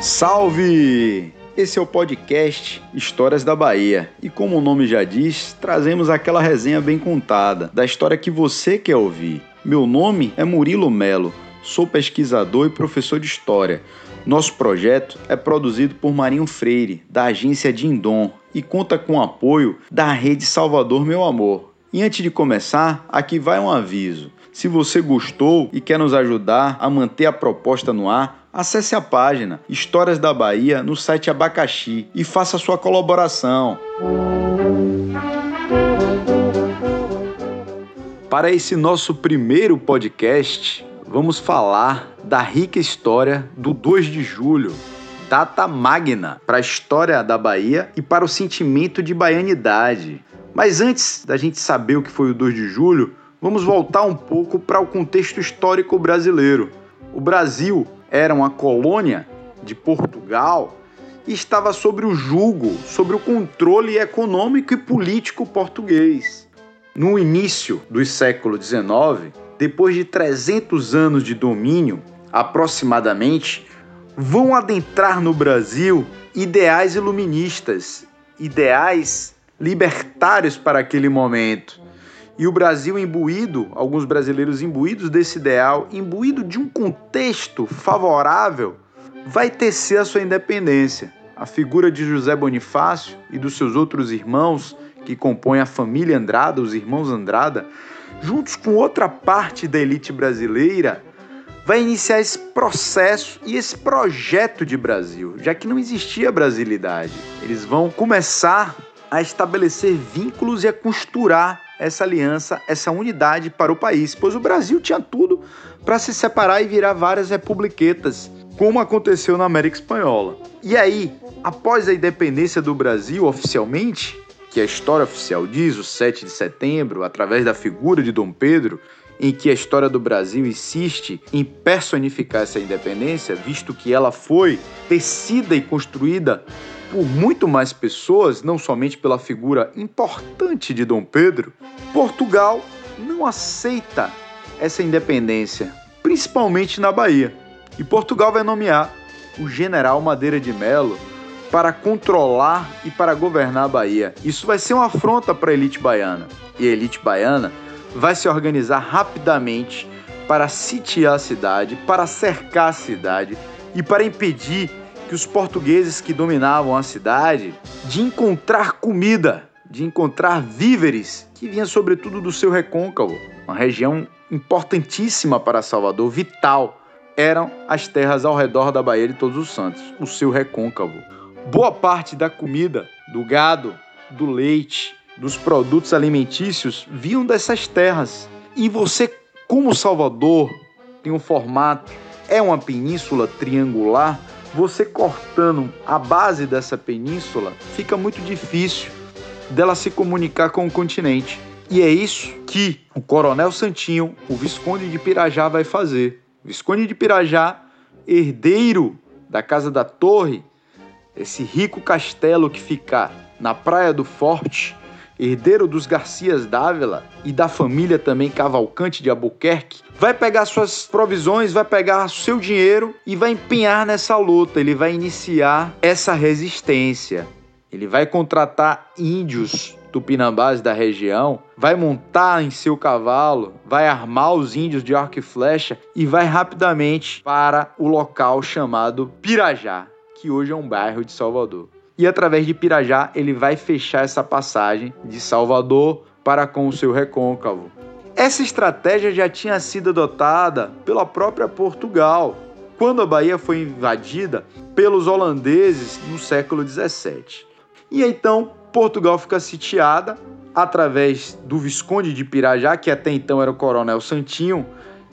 Salve! Esse é o podcast Histórias da Bahia e, como o nome já diz, trazemos aquela resenha bem contada da história que você quer ouvir. Meu nome é Murilo Melo, sou pesquisador e professor de História. Nosso projeto é produzido por Marinho Freire, da agência Dindom, e conta com o apoio da Rede Salvador Meu Amor. E antes de começar, aqui vai um aviso. Se você gostou e quer nos ajudar a manter a proposta no ar, acesse a página Histórias da Bahia no site Abacaxi e faça sua colaboração. Para esse nosso primeiro podcast, vamos falar da rica história do 2 de julho, data magna para a história da Bahia e para o sentimento de baianidade. Mas antes da gente saber o que foi o 2 de julho, vamos voltar um pouco para o contexto histórico brasileiro. O Brasil era uma colônia de Portugal e estava sobre o jugo, sobre o controle econômico e político português. No início do século XIX, depois de 300 anos de domínio, aproximadamente, vão adentrar no Brasil ideais iluministas, ideais libertários para aquele momento. E o Brasil imbuído, alguns brasileiros imbuídos desse ideal, imbuído de um contexto favorável, vai tecer a sua independência. A figura de José Bonifácio e dos seus outros irmãos, que compõem a família Andrada, os irmãos Andrada, juntos com outra parte da elite brasileira, vai iniciar esse processo e esse projeto de Brasil, já que não existia brasilidade. Eles vão começar a estabelecer vínculos e a costurar essa aliança, essa unidade para o país, pois o Brasil tinha tudo para se separar e virar várias republiquetas, como aconteceu na América Espanhola. E aí, após a independência do Brasil oficialmente, que a história oficial diz, o 7 de setembro, através da figura de Dom Pedro, em que a história do Brasil insiste em personificar essa independência, visto que ela foi tecida e construída por muito mais pessoas, não somente pela figura importante de Dom Pedro, Portugal não aceita essa independência, principalmente na Bahia. E Portugal vai nomear o general Madeira de Melo para controlar e para governar a Bahia. Isso vai ser uma afronta para a elite baiana. E a elite baiana vai se organizar rapidamente para sitiar a cidade, para cercar a cidade e para impedir que os portugueses que dominavam a cidade de encontrar comida, de encontrar víveres, que vinha sobretudo do seu recôncavo, uma região importantíssima para Salvador, vital, eram as terras ao redor da Baía de Todos os Santos, o seu recôncavo. Boa parte da comida, do gado, do leite, dos produtos alimentícios vinham dessas terras. E você, como Salvador, tem um formato, é uma península triangular, você cortando a base dessa península, fica muito difícil dela se comunicar com o continente. E é isso que o Coronel Santinho, o Visconde de Pirajá, vai fazer. O Visconde de Pirajá, herdeiro da Casa da Torre, esse rico castelo que fica na Praia do Forte, herdeiro dos Garcias Dávila e da família também Cavalcante de Albuquerque, vai pegar suas provisões, vai pegar seu dinheiro e vai empenhar nessa luta. Ele vai iniciar essa resistência. Ele vai contratar índios tupinambás da região, vai montar em seu cavalo, vai armar os índios de arco e flecha e vai rapidamente para o local chamado Pirajá, que hoje é um bairro de Salvador e através de Pirajá ele vai fechar essa passagem de Salvador para com o seu recôncavo. Essa estratégia já tinha sido adotada pela própria Portugal, quando a Bahia foi invadida pelos holandeses no século 17. E então Portugal fica sitiada através do Visconde de Pirajá, que até então era o Coronel Santinho.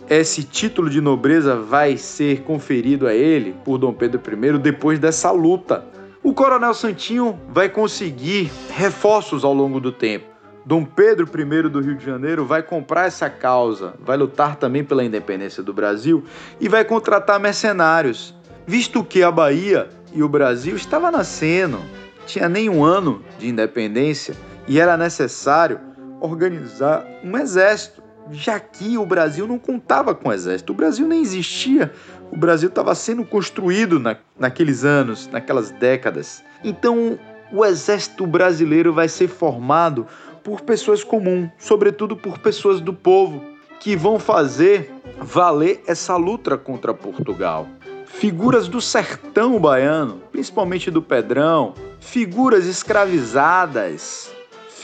Esse título de nobreza vai ser conferido a ele por Dom Pedro I depois dessa luta o Coronel Santinho vai conseguir reforços ao longo do tempo. Dom Pedro I do Rio de Janeiro vai comprar essa causa, vai lutar também pela independência do Brasil e vai contratar mercenários, visto que a Bahia e o Brasil estava nascendo, tinha nem um ano de independência e era necessário organizar um exército já que o Brasil não contava com exército, o Brasil nem existia, o Brasil estava sendo construído na, naqueles anos, naquelas décadas. Então, o exército brasileiro vai ser formado por pessoas comuns, sobretudo por pessoas do povo, que vão fazer valer essa luta contra Portugal. Figuras do sertão baiano, principalmente do Pedrão, figuras escravizadas,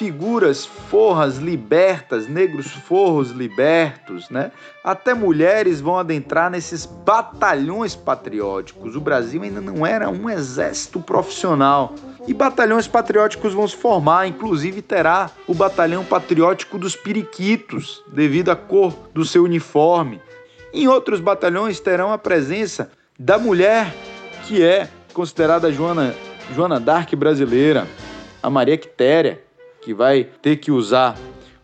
figuras forras libertas, negros forros libertos, né? Até mulheres vão adentrar nesses batalhões patrióticos. O Brasil ainda não era um exército profissional. E batalhões patrióticos vão se formar, inclusive terá o Batalhão Patriótico dos Periquitos, devido à cor do seu uniforme. Em outros batalhões terão a presença da mulher que é considerada Joana, Joana Dark brasileira, a Maria Quitéria, que vai ter que usar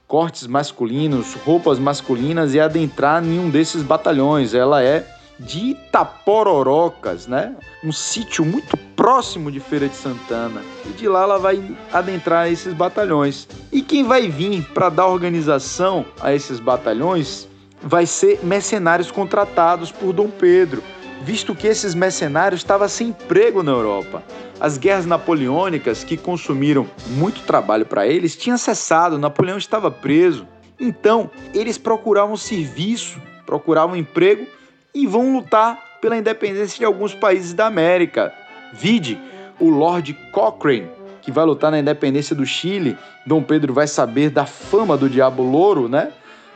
cortes masculinos, roupas masculinas e adentrar em um desses batalhões. Ela é de Itapororocas, né? Um sítio muito próximo de Feira de Santana. E de lá ela vai adentrar esses batalhões. E quem vai vir para dar organização a esses batalhões vai ser mercenários contratados por Dom Pedro, visto que esses mercenários estavam sem emprego na Europa. As guerras napoleônicas, que consumiram muito trabalho para eles, tinham cessado, Napoleão estava preso. Então, eles procuravam serviço, procuravam emprego e vão lutar pela independência de alguns países da América. Vide o Lord Cochrane, que vai lutar na independência do Chile. Dom Pedro vai saber da fama do Diabo Louro, né?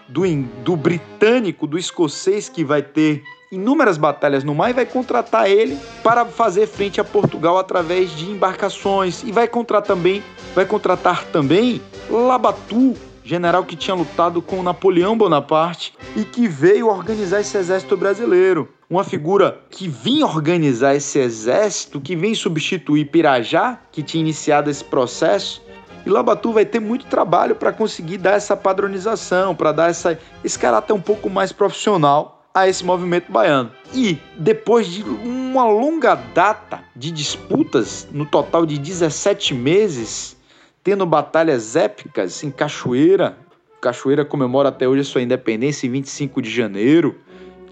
Do, do britânico, do escocês que vai ter inúmeras batalhas no mar e vai contratar ele para fazer frente a Portugal através de embarcações e vai contratar também, vai contratar também Labatu, general que tinha lutado com Napoleão Bonaparte e que veio organizar esse exército brasileiro. Uma figura que vinha organizar esse exército, que vem substituir Pirajá, que tinha iniciado esse processo. E Labatu vai ter muito trabalho para conseguir dar essa padronização, para dar essa, esse caráter um pouco mais profissional a esse movimento baiano. E depois de uma longa data de disputas, no total de 17 meses, tendo batalhas épicas em Cachoeira, Cachoeira comemora até hoje a sua independência em 25 de janeiro,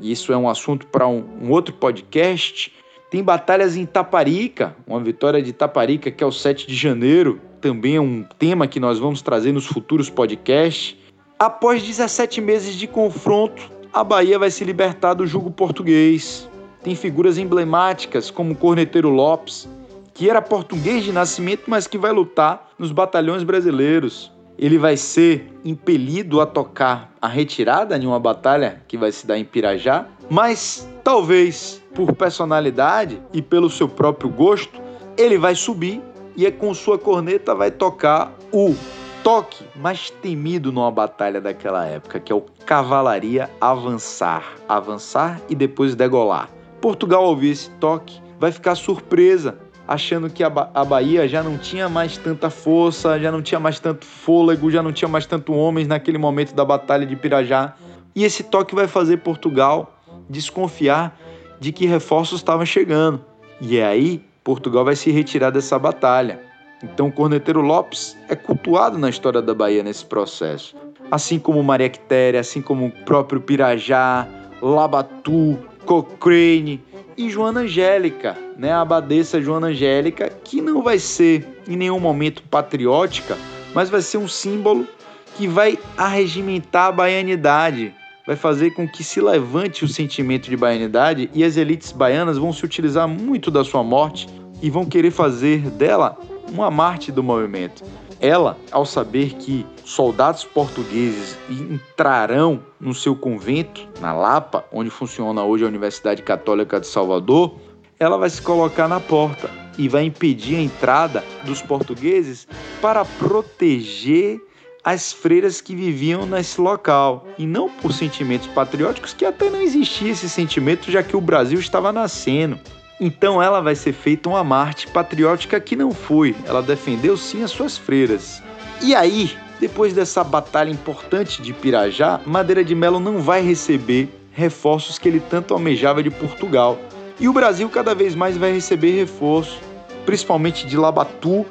e isso é um assunto para um, um, outro podcast. Tem batalhas em Taparica, uma vitória de Taparica que é o 7 de janeiro, também é um tema que nós vamos trazer nos futuros podcasts. Após 17 meses de confronto, a Bahia vai se libertar do jugo português. Tem figuras emblemáticas como o Corneteiro Lopes, que era português de nascimento, mas que vai lutar nos batalhões brasileiros. Ele vai ser impelido a tocar a retirada em uma batalha que vai se dar em Pirajá, mas talvez por personalidade e pelo seu próprio gosto, ele vai subir e é com sua corneta vai tocar o toque mais temido numa batalha daquela época, que é o cavalaria avançar. Avançar e depois degolar. Portugal, ouvir esse toque, vai ficar surpresa, achando que a, ba a Bahia já não tinha mais tanta força, já não tinha mais tanto fôlego, já não tinha mais tanto homens naquele momento da Batalha de Pirajá. E esse toque vai fazer Portugal desconfiar de que reforços estavam chegando. E é aí Portugal vai se retirar dessa batalha. Então, o Corneteiro Lopes é cultuado na história da Bahia nesse processo. Assim como Maria Quitéria, assim como o próprio Pirajá, Labatu, Cochrane e Joana Angélica, né? a abadesa Joana Angélica, que não vai ser em nenhum momento patriótica, mas vai ser um símbolo que vai arregimentar a baianidade, vai fazer com que se levante o sentimento de baianidade e as elites baianas vão se utilizar muito da sua morte e vão querer fazer dela uma Marte do movimento. Ela, ao saber que soldados portugueses entrarão no seu convento, na Lapa, onde funciona hoje a Universidade Católica de Salvador, ela vai se colocar na porta e vai impedir a entrada dos portugueses para proteger as freiras que viviam nesse local e não por sentimentos patrióticos que até não existia esse sentimento já que o Brasil estava nascendo. Então ela vai ser feita uma Marte patriótica que não foi. Ela defendeu sim as suas freiras. E aí, depois dessa batalha importante de Pirajá, Madeira de Melo não vai receber reforços que ele tanto almejava de Portugal. E o Brasil cada vez mais vai receber reforço, principalmente de Labatu,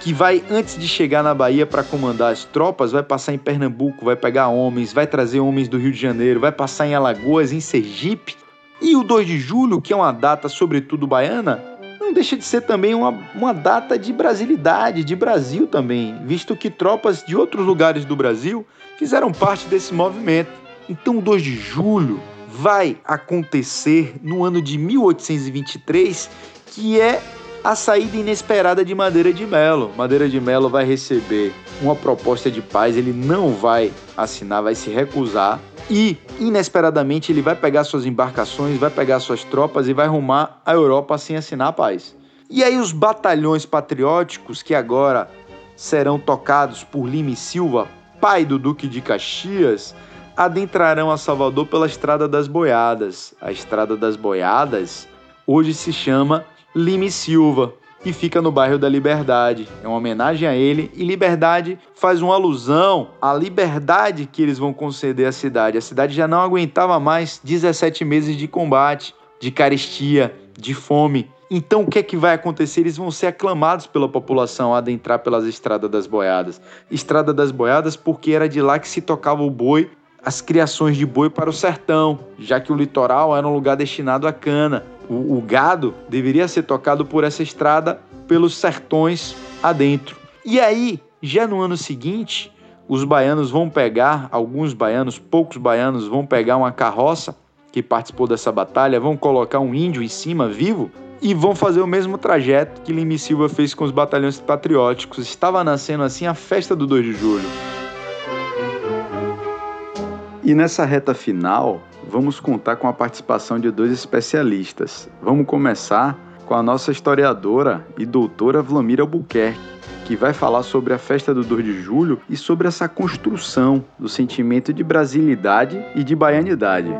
que vai, antes de chegar na Bahia para comandar as tropas, vai passar em Pernambuco, vai pegar homens, vai trazer homens do Rio de Janeiro, vai passar em Alagoas, em Sergipe. E o 2 de julho, que é uma data sobretudo baiana, não deixa de ser também uma, uma data de brasilidade, de Brasil também, visto que tropas de outros lugares do Brasil fizeram parte desse movimento. Então, o 2 de julho vai acontecer no ano de 1823, que é a saída inesperada de Madeira de Melo. Madeira de Melo vai receber uma proposta de paz, ele não vai assinar, vai se recusar. E, inesperadamente, ele vai pegar suas embarcações, vai pegar suas tropas e vai rumar à Europa sem assinar a paz. E aí, os batalhões patrióticos, que agora serão tocados por Lima e Silva, pai do Duque de Caxias, adentrarão a Salvador pela Estrada das Boiadas. A Estrada das Boiadas hoje se chama Lime Silva, que fica no bairro da Liberdade. É uma homenagem a ele e Liberdade faz uma alusão à liberdade que eles vão conceder à cidade. A cidade já não aguentava mais 17 meses de combate, de carestia, de fome. Então o que é que vai acontecer? Eles vão ser aclamados pela população a adentrar pelas estradas das boiadas. Estrada das boiadas porque era de lá que se tocava o boi as criações de boi para o sertão, já que o litoral era um lugar destinado à cana. O, o gado deveria ser tocado por essa estrada pelos sertões adentro. E aí, já no ano seguinte, os baianos vão pegar, alguns baianos, poucos baianos, vão pegar uma carroça que participou dessa batalha, vão colocar um índio em cima vivo e vão fazer o mesmo trajeto que Lime Silva fez com os batalhões patrióticos. Estava nascendo assim a festa do 2 de julho. E nessa reta final, vamos contar com a participação de dois especialistas. Vamos começar com a nossa historiadora e doutora Vlamira Albuquerque, que vai falar sobre a festa do 2 de julho e sobre essa construção do sentimento de brasilidade e de baianidade.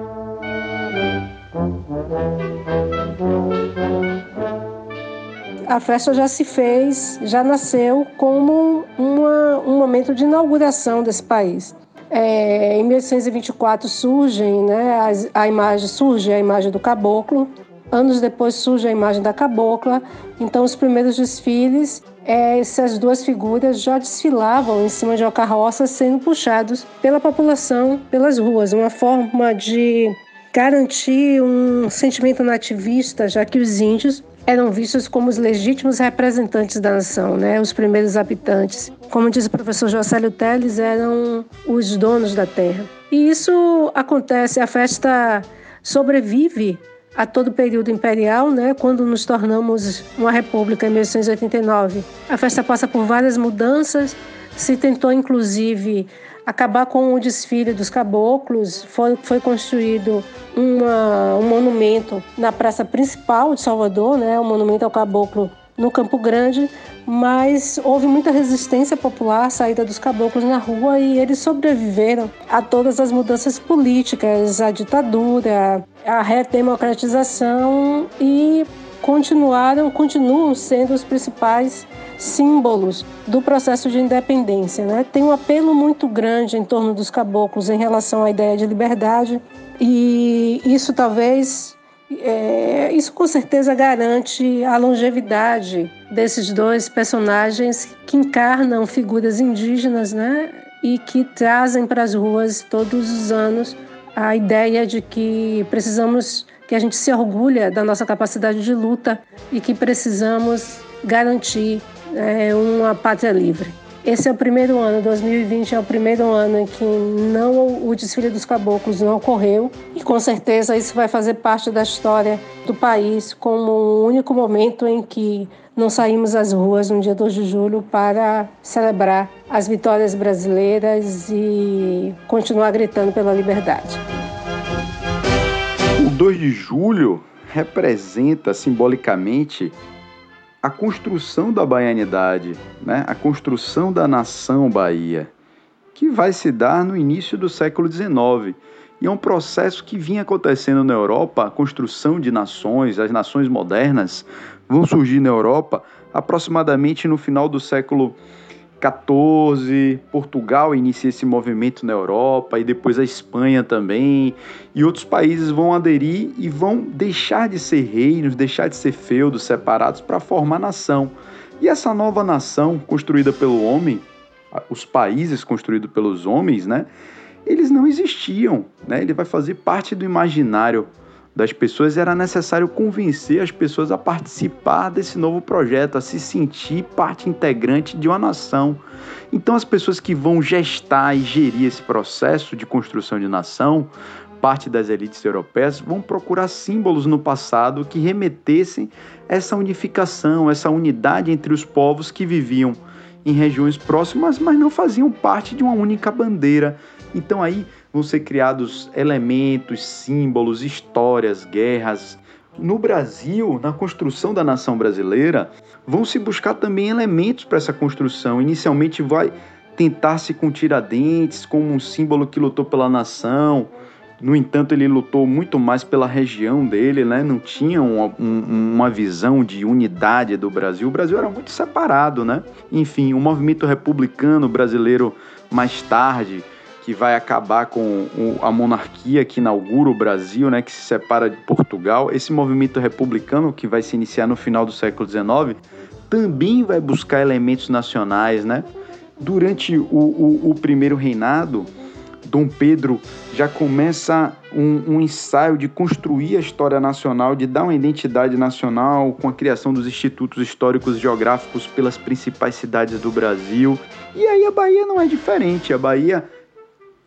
A festa já se fez, já nasceu como uma, um momento de inauguração desse país. É, em 1824 surgem, né, a, a, imagem surge a imagem do caboclo. Anos depois surge a imagem da cabocla. Então os primeiros desfiles, é, essas duas figuras já desfilavam em cima de uma carroça, sendo puxados pela população pelas ruas, uma forma de garantir um sentimento nativista, já que os índios eram vistos como os legítimos representantes da nação, né? os primeiros habitantes. Como diz o professor Jocélio Teles, eram os donos da terra. E isso acontece, a festa sobrevive a todo o período imperial, né? quando nos tornamos uma república em 1889. A festa passa por várias mudanças, se tentou inclusive acabar com o desfile dos caboclos. Foi, foi construído uma, um monumento na praça principal de Salvador, né, o monumento ao caboclo no Campo Grande, mas houve muita resistência popular, saída dos caboclos na rua e eles sobreviveram a todas as mudanças políticas, a ditadura, a redemocratização e continuaram, continuam sendo os principais símbolos do processo de independência. Né? Tem um apelo muito grande em torno dos caboclos em relação à ideia de liberdade, e isso talvez, é, isso com certeza garante a longevidade desses dois personagens que encarnam figuras indígenas né? e que trazem para as ruas todos os anos a ideia de que precisamos que a gente se orgulha da nossa capacidade de luta e que precisamos garantir é, uma pátria livre. Esse é o primeiro ano, 2020 é o primeiro ano em que não o desfile dos caboclos não ocorreu e com certeza isso vai fazer parte da história do país como o único momento em que não saímos às ruas no dia 2 de julho para celebrar as vitórias brasileiras e continuar gritando pela liberdade. O 2 de julho representa simbolicamente a construção da baianidade, né? a construção da nação Bahia, que vai se dar no início do século XIX. E é um processo que vinha acontecendo na Europa, a construção de nações, as nações modernas vão surgir na Europa aproximadamente no final do século 14, Portugal inicia esse movimento na Europa e depois a Espanha também, e outros países vão aderir e vão deixar de ser reinos, deixar de ser feudos separados para formar nação. E essa nova nação construída pelo homem, os países construídos pelos homens, né? Eles não existiam, né? Ele vai fazer parte do imaginário das pessoas. Era necessário convencer as pessoas a participar desse novo projeto, a se sentir parte integrante de uma nação. Então, as pessoas que vão gestar e gerir esse processo de construção de nação parte das elites europeias vão procurar símbolos no passado que remetessem essa unificação, essa unidade entre os povos que viviam em regiões próximas, mas não faziam parte de uma única bandeira. Então aí vão ser criados elementos, símbolos, histórias, guerras. No Brasil, na construção da nação brasileira, vão se buscar também elementos para essa construção. Inicialmente vai tentar-se com Tiradentes como um símbolo que lutou pela nação, no entanto, ele lutou muito mais pela região dele, né? não tinha uma, um, uma visão de unidade do Brasil. O Brasil era muito separado, né? Enfim, o movimento republicano brasileiro mais tarde, que vai acabar com a monarquia que inaugura o Brasil, né, que se separa de Portugal. Esse movimento republicano que vai se iniciar no final do século XIX também vai buscar elementos nacionais, né? Durante o, o, o primeiro reinado, Dom Pedro já começa um, um, ensaio de construir a história nacional, de dar uma identidade nacional com a criação dos institutos históricos geográficos pelas principais cidades do Brasil. E aí a Bahia não é diferente. A Bahia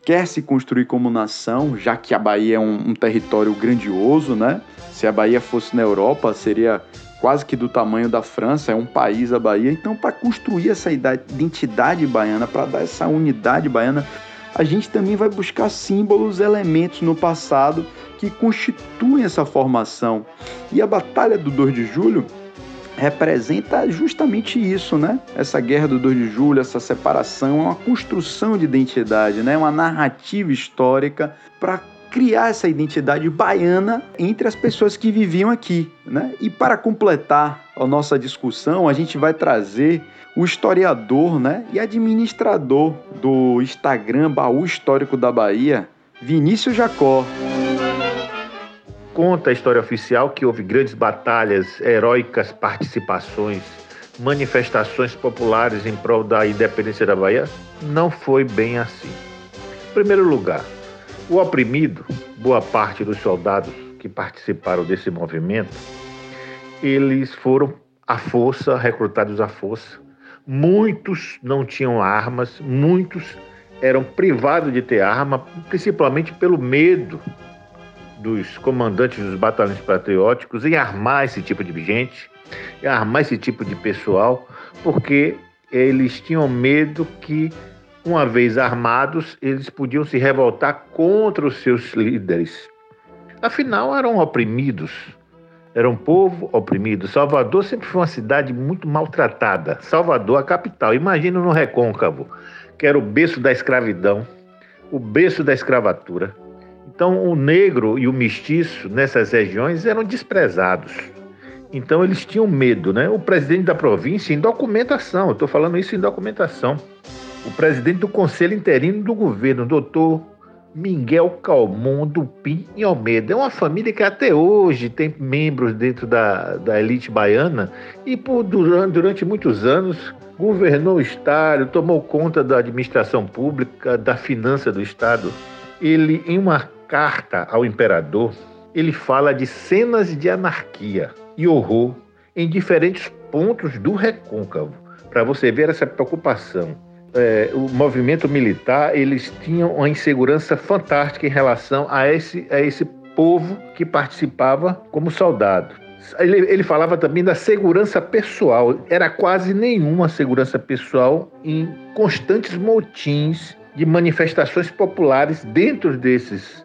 quer se construir como nação, já que a Bahia é um, um território grandioso, né? Se a Bahia fosse na Europa, seria quase que do tamanho da França, é um país a Bahia. Então, para construir essa identidade baiana, para dar essa unidade baiana, a gente também vai buscar símbolos, elementos no passado que constituem essa formação. E a Batalha do 2 de Julho representa justamente isso, né? Essa guerra do 2 de julho, essa separação, é uma construção de identidade, né? Uma narrativa histórica para criar essa identidade baiana entre as pessoas que viviam aqui, né? E para completar a nossa discussão, a gente vai trazer o historiador né, e administrador do Instagram Baú Histórico da Bahia, Vinícius Jacó. Conta a história oficial que houve grandes batalhas, heróicas participações, manifestações populares em prol da independência da Bahia? Não foi bem assim. Em primeiro lugar, o oprimido, boa parte dos soldados que participaram desse movimento, eles foram à força, recrutados à força, Muitos não tinham armas, muitos eram privados de ter arma, principalmente pelo medo dos comandantes dos batalhões patrióticos em armar esse tipo de gente, em armar esse tipo de pessoal, porque eles tinham medo que, uma vez armados, eles podiam se revoltar contra os seus líderes. Afinal, eram oprimidos, era um povo oprimido. Salvador sempre foi uma cidade muito maltratada. Salvador, a capital. Imagina no Recôncavo, que era o berço da escravidão, o berço da escravatura. Então, o negro e o mestiço nessas regiões eram desprezados. Então, eles tinham medo, né? O presidente da província, em documentação, estou falando isso em documentação, o presidente do Conselho Interino do Governo, doutor Miguel Calmon Dupin e Almeida. É uma família que até hoje tem membros dentro da, da elite baiana e por, durante, durante muitos anos governou o Estado, tomou conta da administração pública, da finança do Estado. Ele, em uma carta ao imperador, ele fala de cenas de anarquia e horror em diferentes pontos do recôncavo, para você ver essa preocupação é, o movimento militar eles tinham uma insegurança fantástica em relação a esse, a esse povo que participava como soldado. Ele, ele falava também da segurança pessoal. Era quase nenhuma segurança pessoal em constantes motins de manifestações populares dentro desses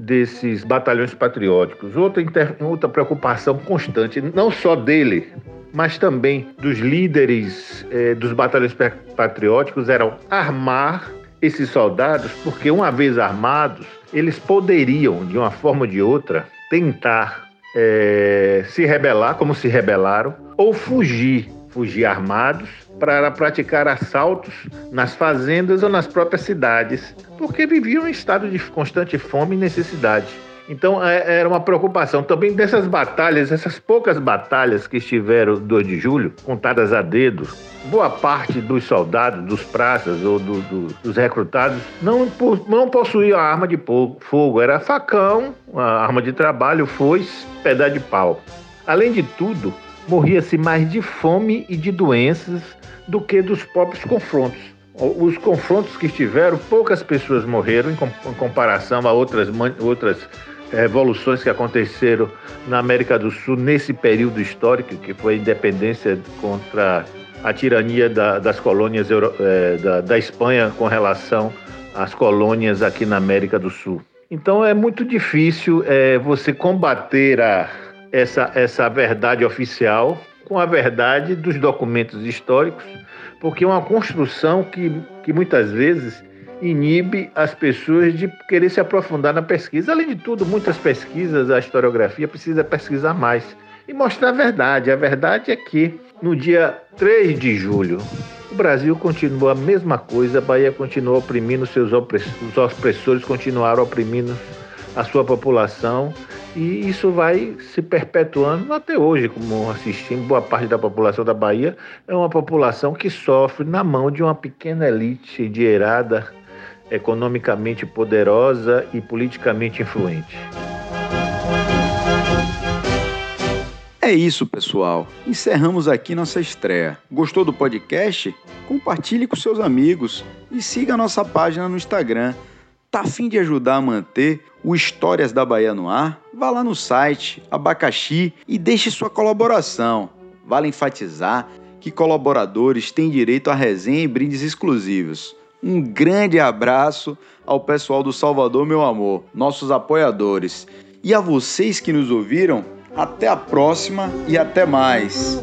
desses batalhões patrióticos. Outra, inter, outra preocupação constante, não só dele, mas também dos líderes eh, dos batalhões patrióticos eram armar esses soldados, porque uma vez armados, eles poderiam, de uma forma ou de outra, tentar eh, se rebelar, como se rebelaram, ou fugir, fugir armados para praticar assaltos nas fazendas ou nas próprias cidades, porque viviam em estado de constante fome e necessidade. Então é, era uma preocupação também dessas batalhas, essas poucas batalhas que estiveram 2 de julho, contadas a dedo. Boa parte dos soldados, dos praças ou do, do, dos recrutados não, não possuía arma de fogo, era facão, arma de trabalho, foice, pedaço de pau. Além de tudo, morria-se mais de fome e de doenças do que dos próprios confrontos. Os confrontos que estiveram, poucas pessoas morreram em comparação a outras, outras revoluções que aconteceram na América do Sul nesse período histórico, que foi a independência contra a tirania da, das colônias é, da, da Espanha com relação às colônias aqui na América do Sul. Então é muito difícil é, você combater a, essa, essa verdade oficial com a verdade dos documentos históricos, porque é uma construção que, que muitas vezes inibe as pessoas de querer se aprofundar na pesquisa. Além de tudo, muitas pesquisas, a historiografia precisa pesquisar mais e mostrar a verdade. A verdade é que no dia 3 de julho, o Brasil continuou a mesma coisa, a Bahia continuou oprimindo seus opressores, os opressores continuaram oprimindo a sua população e isso vai se perpetuando até hoje, como assistimos, boa parte da população da Bahia é uma população que sofre na mão de uma pequena elite endinheirada, economicamente poderosa e politicamente influente. É isso, pessoal. Encerramos aqui nossa estreia. Gostou do podcast? Compartilhe com seus amigos e siga a nossa página no Instagram. Tá afim de ajudar a manter o Histórias da Bahia no ar? Vá lá no site Abacaxi e deixe sua colaboração. Vale enfatizar que colaboradores têm direito a resenha e brindes exclusivos. Um grande abraço ao pessoal do Salvador, meu amor, nossos apoiadores. E a vocês que nos ouviram, até a próxima e até mais.